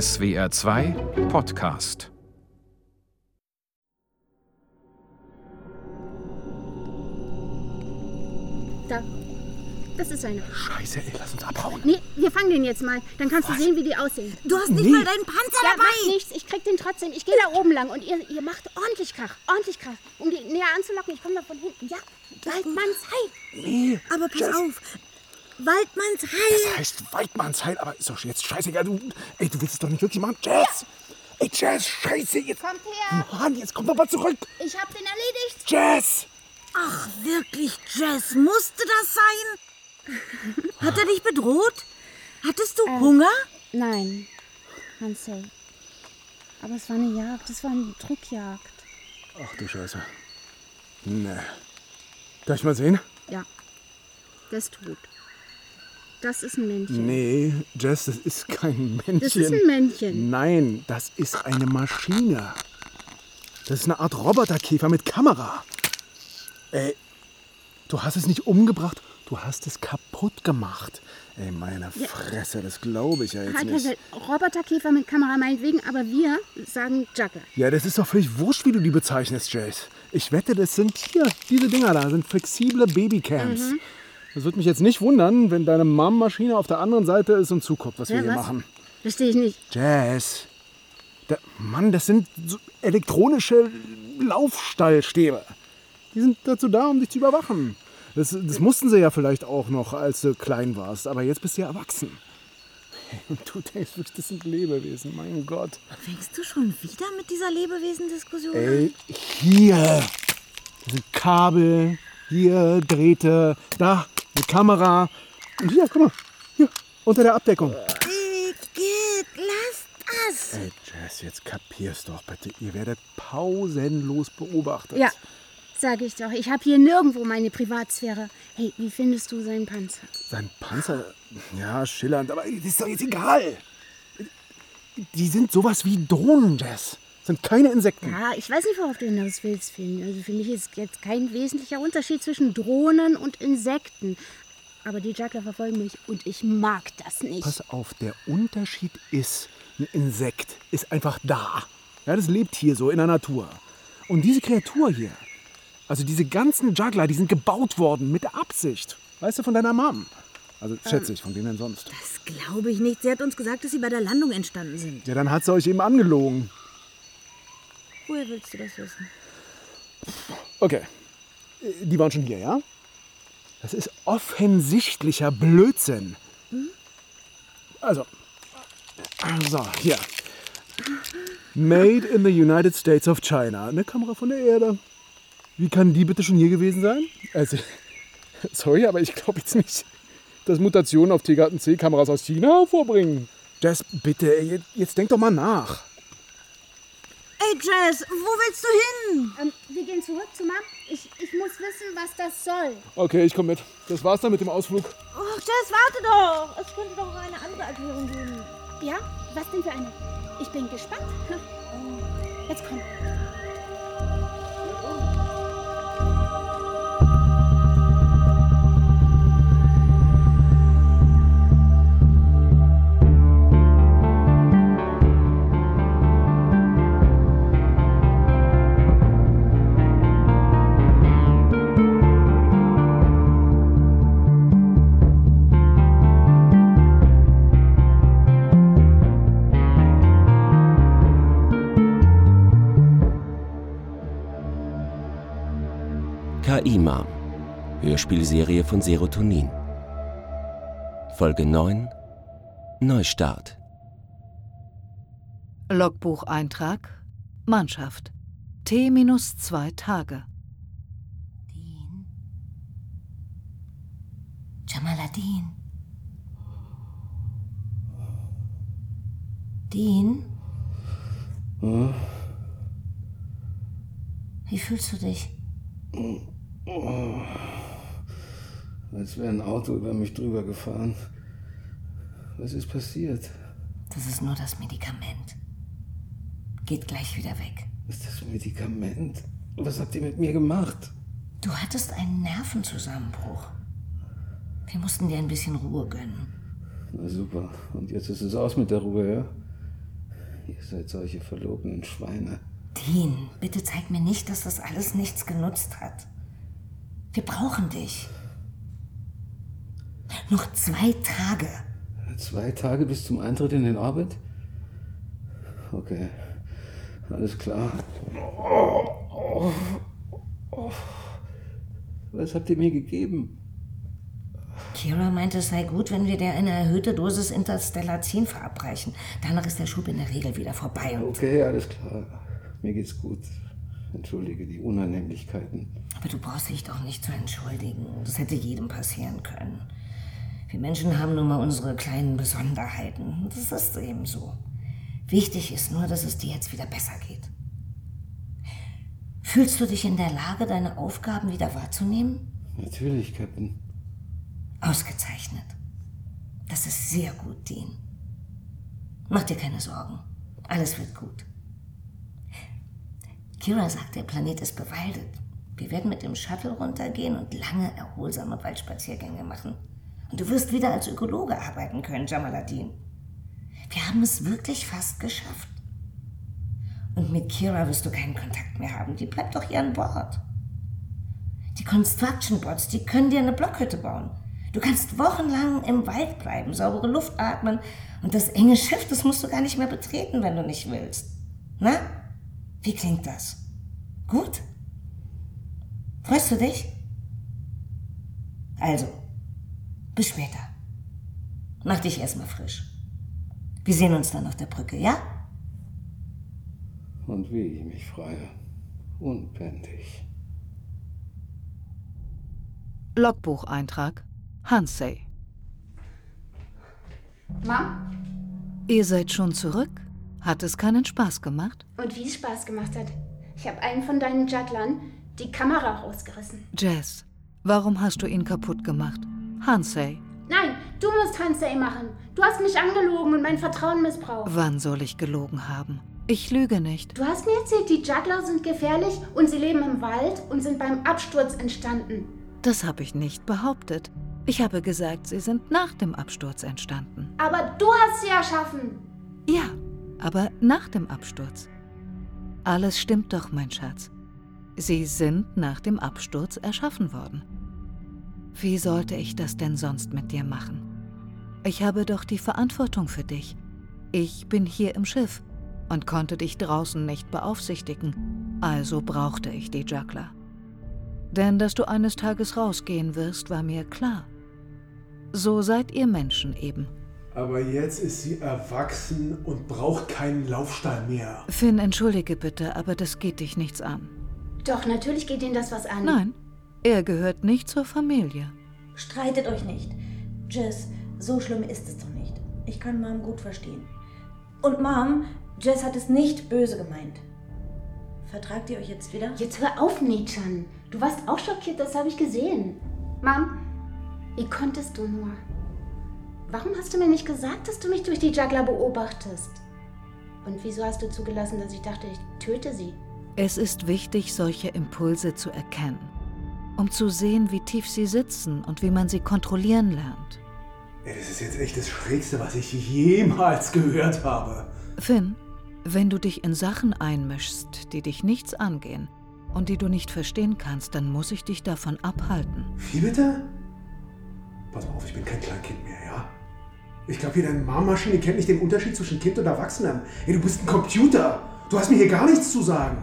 SWR 2 Podcast Da. Das ist einer. Scheiße, ey, lass uns abhauen. Nee, wir fangen den jetzt mal. Dann kannst du sehen, wie die aussehen. Du hast nicht Nee. mal deinen Panzer Ja, macht dabei. nichts. Ich krieg den trotzdem. Ich gehe da oben lang und ihr, ihr macht ordentlich Krach. Ordentlich Krach. Um die näher anzulocken. Ich komme da von hinten. Ja, Waldmanns Heil. Nee. Aber pass auf. Waldmanns Das Heil. heißt Weidmannsheil, aber ist doch jetzt scheißegal. Du, ey, du willst es doch nicht wirklich machen. Jess! Ey, Jess, scheiße, jetzt. Kommt her. Mann, jetzt komm doch mal zurück. Ich hab den erledigt. Jess! Ach, wirklich, Jess, musste das sein? Hat er dich bedroht? Hattest du Hunger? Nein, Hansel. Aber es war eine Jagd. Es war eine Druckjagd. Ach du Scheiße. Nee. Darf ich mal sehen? Ja, der ist tot. Das ist ein Männchen. Nee, Jess, das ist kein Männchen. Das ist ein Männchen. Nein, das ist eine Maschine. Das ist eine Art Roboterkäfer mit Kamera. Ey, du hast es nicht umgebracht, du hast es kaputt gemacht. Ey, meine Fresse, das glaube ich ja jetzt Halt, halt, nicht. halt. Roboterkäfer mit Kamera meinetwegen, aber wir sagen Juggler. Ja, das ist doch völlig wurscht, wie du die bezeichnest, Jace. Ich wette, das sind hier, diese Dinger da, sind flexible Babycams. Mhm. Das würde mich jetzt nicht wundern, wenn deine Mom-Maschine auf der anderen Seite ist und zuguckt, was wir Ja, hier was? machen. Verstehe ich nicht. Jazz. Da, Mann, das sind so elektronische Laufstallstäbe. Die sind dazu da, um dich zu überwachen. Das, das mussten sie ja vielleicht auch noch, als du klein warst. Aber jetzt bist du ja erwachsen. Und du denkst wirklich, das sind Lebewesen. Mein Gott. Fängst du schon wieder mit dieser Lebewesendiskussion an? Hier. Das sind Kabel. Hier, Drähte. Da, eine Kamera. Und hier, guck mal. Hier, unter der Abdeckung. Igitt, lass das. Ey, Jess, jetzt kapier's doch bitte. Ihr werdet pausenlos beobachtet. Ja, sage ich doch. Ich habe hier nirgendwo meine Privatsphäre. Hey, wie findest du seinen Panzer? Sein Panzer, ja, schillernd, aber das ist doch jetzt egal. Die sind sowas wie Drohnen, Jess. Sind keine Insekten. Ja, ich weiß nicht, worauf du hinaus willst, Finn. Also für mich ist jetzt kein wesentlicher Unterschied zwischen Drohnen und Insekten. Aber die Juggler verfolgen mich und ich mag das nicht. Pass auf, der Unterschied ist, ein Insekt ist einfach da. Ja, das lebt hier so in der Natur. Und diese Kreatur hier, also diese ganzen Juggler, die sind gebaut worden mit Absicht. Weißt du, von deiner Mom. Also schätze ich, von wem denn sonst? Das glaube ich nicht. Sie hat uns gesagt, dass sie bei der Landung entstanden sind. Ja, dann hat sie euch eben angelogen. Woher willst du das wissen? Okay. Die waren schon hier, ja? Das ist offensichtlicher Blödsinn. Also, so, hier. Made in the United States of China. Eine Kamera von der Erde. Wie kann die bitte schon hier gewesen sein? Also, sorry, aber ich glaube jetzt nicht, dass Mutationen auf Tiergarten C Kameras aus China hervorbringen. Jess, bitte, jetzt, jetzt denk doch mal nach. Ey, Jess, wo willst du hin? Ähm, wir gehen zurück zu Mom. Ich, ich muss wissen, was das soll. Okay, ich komme mit. Das war's dann mit dem Ausflug. Oh, Jess, warte doch. Es könnte doch eine andere Erklärung geben. Ja? Was denn für eine? Ich bin gespannt. Jetzt komm. KI-Mom. Hörspielserie von Serotonin. Folge 9. Neustart. Logbucheintrag Mannschaft T minus zwei Tage. Dean. Jamaladin. Dean? Wie fühlst du dich? Als wäre ein Auto über mich drüber gefahren. Was ist passiert? Das ist nur das Medikament. Geht gleich wieder weg. Ist das Medikament? Was habt ihr mit mir gemacht? Du hattest einen Nervenzusammenbruch. Wir mussten dir ein bisschen Ruhe gönnen. Na super. Und jetzt ist es aus mit der Ruhe, ja? Ihr seid solche verlogenen Schweine. Dean, bitte zeig mir nicht, dass das alles nichts genutzt hat. Wir brauchen dich. Noch zwei Tage. Zwei Tage bis zum Eintritt in den Orbit? Okay, alles klar. Was habt ihr mir gegeben? Kira meinte, es sei gut, wenn wir dir eine erhöhte Dosis Interstellazin verabreichen. Danach ist der Schub in der Regel wieder vorbei. Okay, alles klar. Mir geht's gut. Entschuldige die Unannehmlichkeiten. Aber du brauchst dich doch nicht zu entschuldigen. Das hätte jedem passieren können. Wir Menschen haben nun mal unsere kleinen Besonderheiten. Das ist eben so. Wichtig ist nur, dass es dir jetzt wieder besser geht. Fühlst du dich in der Lage, deine Aufgaben wieder wahrzunehmen? Natürlich, Captain. Ausgezeichnet. Das ist sehr gut, Dean. Mach dir keine Sorgen. Alles wird gut. Kira sagt, der Planet ist bewaldet. Wir werden mit dem Shuttle runtergehen und lange, erholsame Waldspaziergänge machen. Und du wirst wieder als Ökologe arbeiten können, Jamaladin. Wir haben es wirklich fast geschafft. Und mit Kira wirst du keinen Kontakt mehr haben. Die bleibt doch hier an Bord. Die Construction Bots, die können dir eine Blockhütte bauen. Du kannst wochenlang im Wald bleiben, saubere Luft atmen und das enge Schiff, das musst du gar nicht mehr betreten, wenn du nicht willst. Na? Wie klingt das? Gut? Freust du dich? Also, bis später. Mach dich erstmal frisch. Wir sehen uns dann auf der Brücke, ja? Und wie ich mich freue. Unbändig. Logbucheintrag Hansey. Mom? Ihr seid schon zurück? Hat es keinen Spaß gemacht? Und wie es Spaß gemacht hat. Ich habe einen von deinen Jugglern die Kamera rausgerissen. Jess, warum hast du ihn kaputt gemacht? Hansey, Nein, du musst Hansay machen. Du hast mich angelogen und mein Vertrauen missbraucht. wann soll ich gelogen haben? Ich lüge nicht. Du hast mir erzählt, die Juggler sind gefährlich und sie leben im Wald und sind beim Absturz entstanden. Das habe ich nicht behauptet. Ich habe gesagt, sie sind nach dem Absturz entstanden. Aber du hast sie erschaffen. Ja, aber nach dem Absturz. Alles stimmt doch, mein Schatz. Sie sind nach dem Absturz erschaffen worden. Wie sollte ich das denn sonst mit dir machen? Ich habe doch die Verantwortung für dich. Ich bin hier im Schiff und konnte dich draußen nicht beaufsichtigen, also brauchte ich die Juggler. Denn dass du eines Tages rausgehen wirst, war mir klar. So seid ihr Menschen eben. Aber jetzt ist sie erwachsen und braucht keinen Laufstall mehr. Finn, entschuldige bitte, aber das geht dich nichts an. Doch, natürlich geht Ihnen das was an. Nein, er gehört nicht zur Familie. Streitet euch nicht. Jess, so schlimm ist es doch nicht. Ich kann Mom gut verstehen. Und Mom, Jess hat es nicht böse gemeint. Vertragt ihr euch jetzt wieder? Jetzt hör auf, Nichan. Du warst auch schockiert, das habe ich gesehen. Mom, wie konntest du nur? Warum hast du mir nicht gesagt, dass du mich durch die Juggler beobachtest? Und wieso hast du zugelassen, dass ich dachte, ich töte sie? Es ist wichtig, solche Impulse zu erkennen, um zu sehen, wie tief sie sitzen und wie man sie kontrollieren lernt. Ey, das ist jetzt echt das Schrägste, was ich jemals gehört habe. Finn, wenn du dich in Sachen einmischst, die dich nichts angehen und die du nicht verstehen kannst, dann muss ich dich davon abhalten. Wie bitte? Pass mal auf, ich bin kein Kleinkind mehr? Ich glaube, hier deine Marmaschine kennt nicht den Unterschied zwischen Kind und Erwachsenem. Ey, du bist ein Computer. Du hast mir hier gar nichts zu sagen.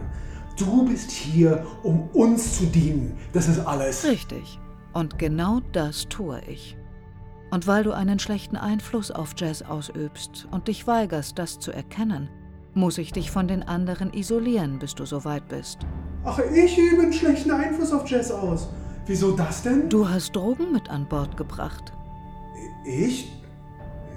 Du bist hier, um uns zu dienen. Das ist alles. Richtig. Und genau das tue ich. Und weil du einen schlechten Einfluss auf Jazz ausübst und dich weigerst, das zu erkennen, muss ich dich von den anderen isolieren, bis du soweit bist. Ach, ich übe einen schlechten Einfluss auf Jess aus. Wieso das denn? Du hast Drogen mit an Bord gebracht. Ich?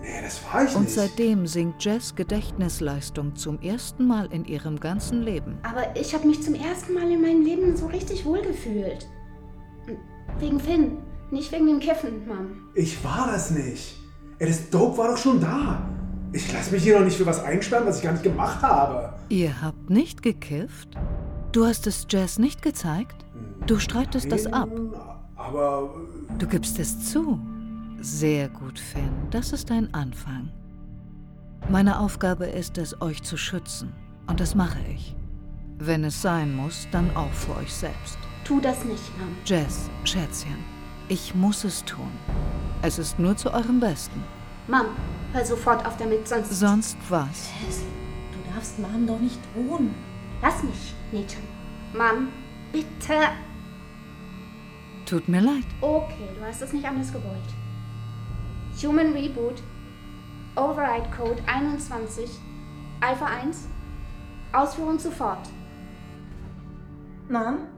Nee, das war ich Und nicht. seitdem sinkt Jess Gedächtnisleistung zum ersten Mal in ihrem ganzen Leben. Aber ich habe mich zum ersten Mal in meinem Leben so richtig wohl gefühlt. Wegen Finn, nicht wegen dem Kiffen, Mom. Ich war das nicht. Ey, das Dope war doch schon da. Ich lasse mich hier noch nicht für was einsperren, was ich gar nicht gemacht habe. Ihr habt nicht gekifft? Du hast es Jess nicht gezeigt? Du streitest das ab. Aber Du gibst es zu. Sehr gut, Finn. Das ist ein Anfang. Meine Aufgabe ist es, euch zu schützen. Und das mache ich. Wenn es sein muss, dann auch für euch selbst. Tu das nicht, Mom. Jess, Schätzchen, ich muss es tun. Es ist nur zu eurem Besten. Mom, hör sofort auf damit, sonst... Sonst was? Jess, du darfst Mom doch nicht drohen. Lass mich, Nathan. Mom, bitte. Tut mir leid. Okay, du hast es nicht anders gewollt. Human Reboot, Override Code 21, Alpha 1, Ausführung sofort. Mom?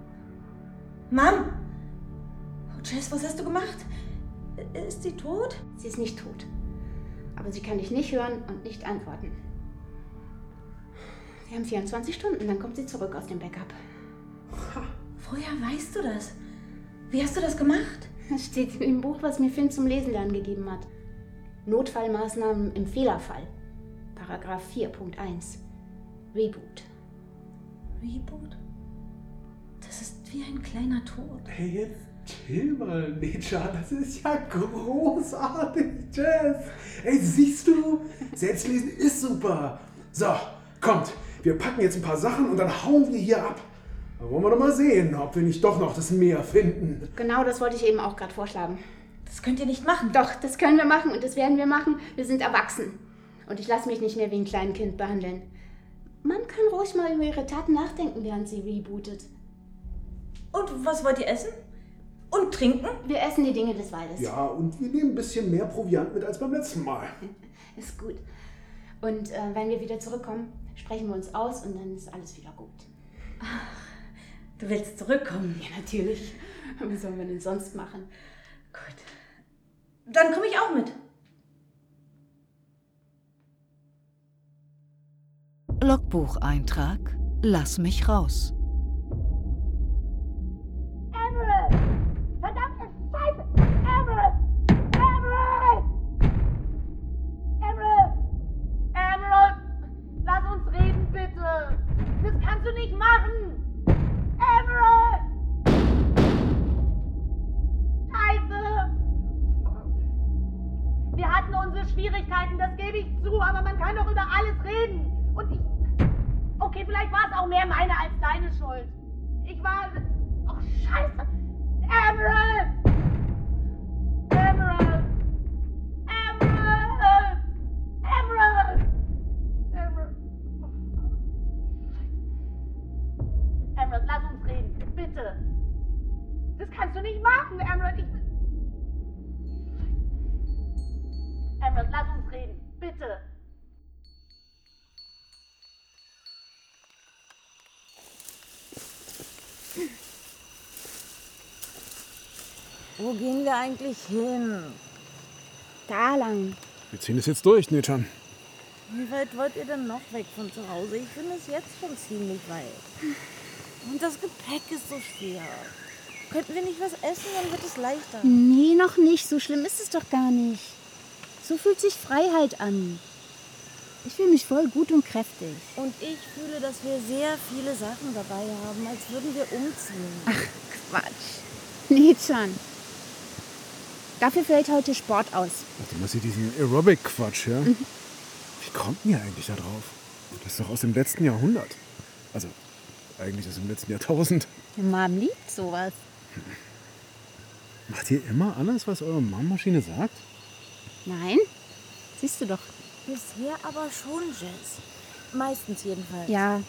Mom? Oh, Jess, was hast du gemacht? Ist sie tot? Sie ist nicht tot. Aber sie kann dich nicht hören und nicht antworten. Sie haben 24 Stunden, dann kommt sie zurück aus dem Backup. Woher weißt du das? Wie hast du das gemacht? Das steht im Buch, was mir Finn zum Lesen lernen gegeben hat. Notfallmaßnahmen im Fehlerfall. Paragraph 4.1. Reboot. Reboot? Das ist wie ein kleiner Tod. Hey, jetzt chill mal, Nietzsche. Das ist ja großartig, Jess. Ey, siehst du? Selbstlesen ist super. So, kommt. Wir packen jetzt ein paar Sachen und dann hauen wir hier ab. Dann wollen wir doch mal sehen, ob wir nicht doch noch das Meer finden. Genau das wollte ich eben auch gerade vorschlagen. Das könnt ihr nicht machen. Doch, das können wir machen und das werden wir machen. Wir sind erwachsen. Und ich lasse mich nicht mehr wie ein kleines Kind behandeln. Man kann ruhig mal über ihre Taten nachdenken, während sie rebootet. Und was wollt ihr essen? Und trinken? Wir essen die Dinge des Waldes. Ja, und wir nehmen ein bisschen mehr Proviant mit als beim letzten Mal. Ist gut. Und äh, wenn wir wieder zurückkommen, sprechen wir uns aus und dann ist alles wieder gut. Du willst zurückkommen? Ja, natürlich. Was sollen wir denn sonst machen? Gut. Dann komme ich auch mit. Logbucheintrag. Lass mich raus. Schwierigkeiten, das gebe ich zu, aber man kann doch über alles reden. Und ich. Okay, vielleicht war es auch mehr meine als deine Schuld. Ich war. Oh, Scheiße! Emerald! Emerald! Emerald! Emerald! Emerald! Emerald, lass uns reden. Bitte. Das kannst du nicht machen, Emerald. Ich. Emerald, lass uns reden. Bitte. Wo gehen wir eigentlich hin? Da lang. Wir ziehen es jetzt durch, Nechan. Wie weit wollt ihr denn noch weg von zu Hause? Ich finde es jetzt schon ziemlich weit. Und das Gepäck ist so schwer. Könnten wir nicht was essen, dann wird es leichter. Nee, noch nicht. So schlimm ist es doch gar nicht. So fühlt sich Freiheit an. Ich fühle mich voll gut und kräftig. Und ich fühle, dass wir sehr viele Sachen dabei haben, als würden wir umziehen. Ach, Quatsch. Nee, Chan. Dafür fällt heute Sport aus. Warte mal, sie diesen Aerobic-Quatsch, ja? Wie kommt denn ihr eigentlich da drauf? Das ist doch aus dem letzten Jahrhundert. Also, eigentlich aus dem letzten Jahrtausend. Mom liebt sowas. Macht ihr immer alles, was eure Mammmaschine sagt? Nein? Siehst du doch. Bisher aber schon, Jess. Meistens jedenfalls. Ja.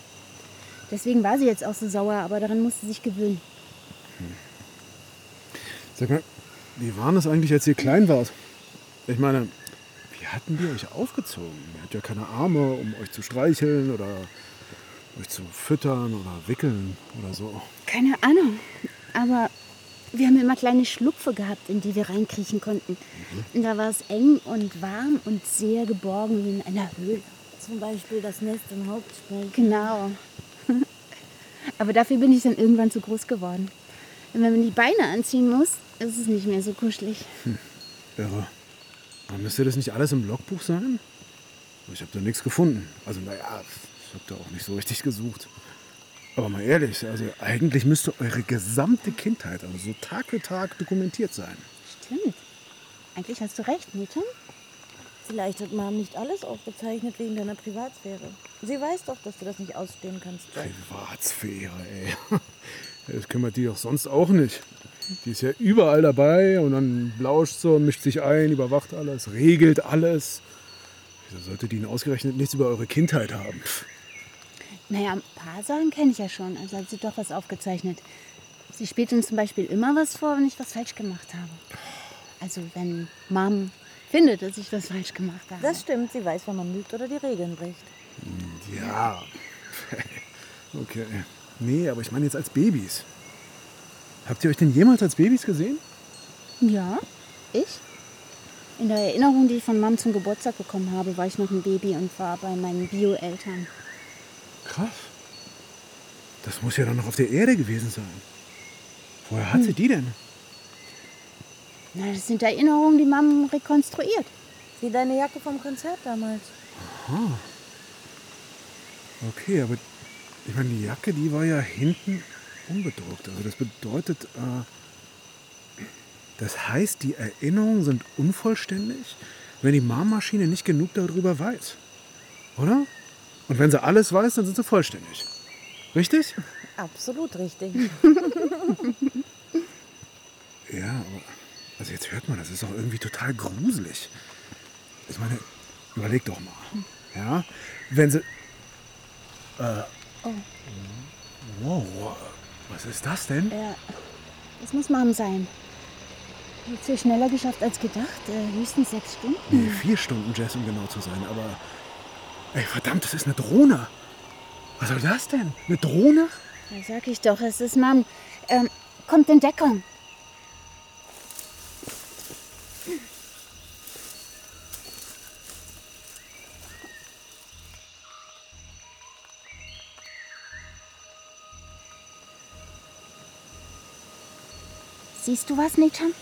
Deswegen war sie jetzt auch so sauer, aber daran musste sie sich gewöhnen. Sag mal, wie war das eigentlich, als ihr klein wart? Ich meine, wie hatten die euch aufgezogen? Ihr habt ja keine Arme, um euch zu streicheln oder euch zu füttern oder wickeln oder so. Keine Ahnung. Aber wir haben immer kleine Schlupfe gehabt, in die wir reinkriechen konnten. Und da war es eng und warm und sehr geborgen wie in einer Höhle. Zum Beispiel das Nest im Hauptsprung. Genau. Aber dafür bin ich dann irgendwann zu groß geworden. Und wenn man die Beine anziehen muss, ist es nicht mehr so kuschelig. Irre. Aber müsste das nicht alles im Logbuch sein? Ich habe da nichts gefunden. Also naja, ich habe da auch nicht so richtig gesucht. Aber mal ehrlich, also eigentlich müsste eure gesamte Kindheit, also so Tag für Tag dokumentiert sein. Stimmt. Eigentlich hast du recht, Nathan. Vielleicht hat Mom nicht alles aufgezeichnet wegen deiner Privatsphäre. Sie weiß doch, dass du das nicht ausstehen kannst, Jeff. Privatsphäre, ey. Das kümmert die doch sonst auch nicht. Die ist ja überall dabei und dann lauscht so, mischt sich ein, überwacht alles, regelt alles. Wieso sollte die denn ausgerechnet nichts über eure Kindheit haben? Naja, ein paar Sachen kenne ich ja schon. Also hat sie doch was aufgezeichnet. Sie spielt uns zum Beispiel immer was vor, wenn ich was falsch gemacht habe. Also wenn Mom findet, dass ich was falsch gemacht habe. Das stimmt, sie weiß, wann man lügt oder die Regeln bricht. Ja. Okay. Nee, aber ich meine jetzt als Babys. Habt ihr euch denn jemals als Babys gesehen? Ja, ich? In der Erinnerung, die ich von Mom zum Geburtstag bekommen habe, war ich noch ein Baby und war bei meinen Bio-Eltern. Krass. Das muss ja dann noch auf der Erde gewesen sein. Woher hat sie die denn? Na, das sind Erinnerungen, die Mom rekonstruiert. Wie deine Jacke vom Konzert damals. Okay, aber ich meine, die Jacke, die war ja hinten unbedruckt. Also das bedeutet, äh, das heißt, die Erinnerungen sind unvollständig, wenn die Marmaschine nicht genug darüber weiß. Oder? Und wenn sie alles weiß, dann sind sie vollständig. Richtig? Absolut richtig. Ja, aber also jetzt hört man, das ist doch irgendwie total gruselig. Ich meine, überleg doch mal. Ja, wenn sie. Äh, Wow, was ist das denn? Ja, das muss Mom sein. Hat sie schneller geschafft als gedacht. Äh, höchstens sechs Stunden. Nee, vier Stunden Jazz, um genau zu sein, aber. Ey, verdammt, das ist eine Drohne. Was soll das denn? Eine Drohne? Da sag ich doch, es ist Mom. Ähm, kommt in Deckung. Siehst du was, Nathan?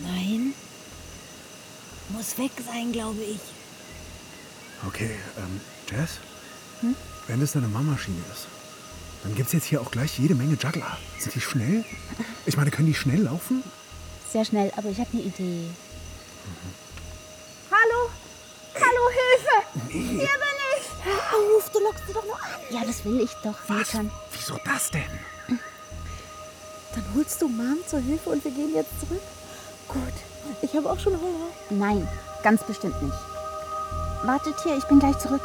Nein. Muss weg sein, glaube ich. Okay, ähm, Jazz? Wenn das eine Marmaschine ist, dann gibt's jetzt hier auch gleich jede Menge Juggler. Sind die schnell? Ich meine, können die schnell laufen? Sehr schnell, aber ich habe eine Idee. Hallo? Hallo, Hilfe! Nee. Hier bin ich! Hör auf, du lockst sie doch nur an. Ja, das will ich doch, Was? Nathan. Wieso das denn? Dann holst du Mom zur Hilfe und wir gehen jetzt zurück. Gut, ich habe auch schon Hunger. Nein, ganz bestimmt nicht. Wartet hier, ich bin gleich zurück.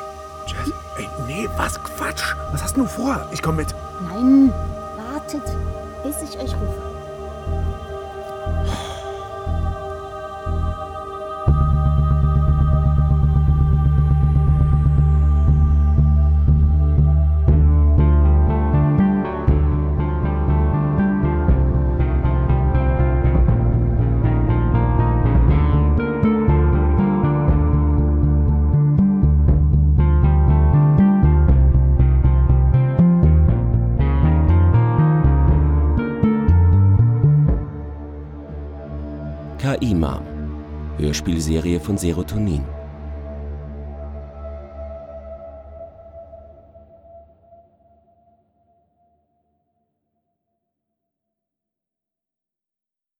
Jazz? Ey, nee, was Quatsch. Was hast du vor? Ich komm mit. Nein, wartet, bis ich euch rufe. Hörspielserie von Serotonin.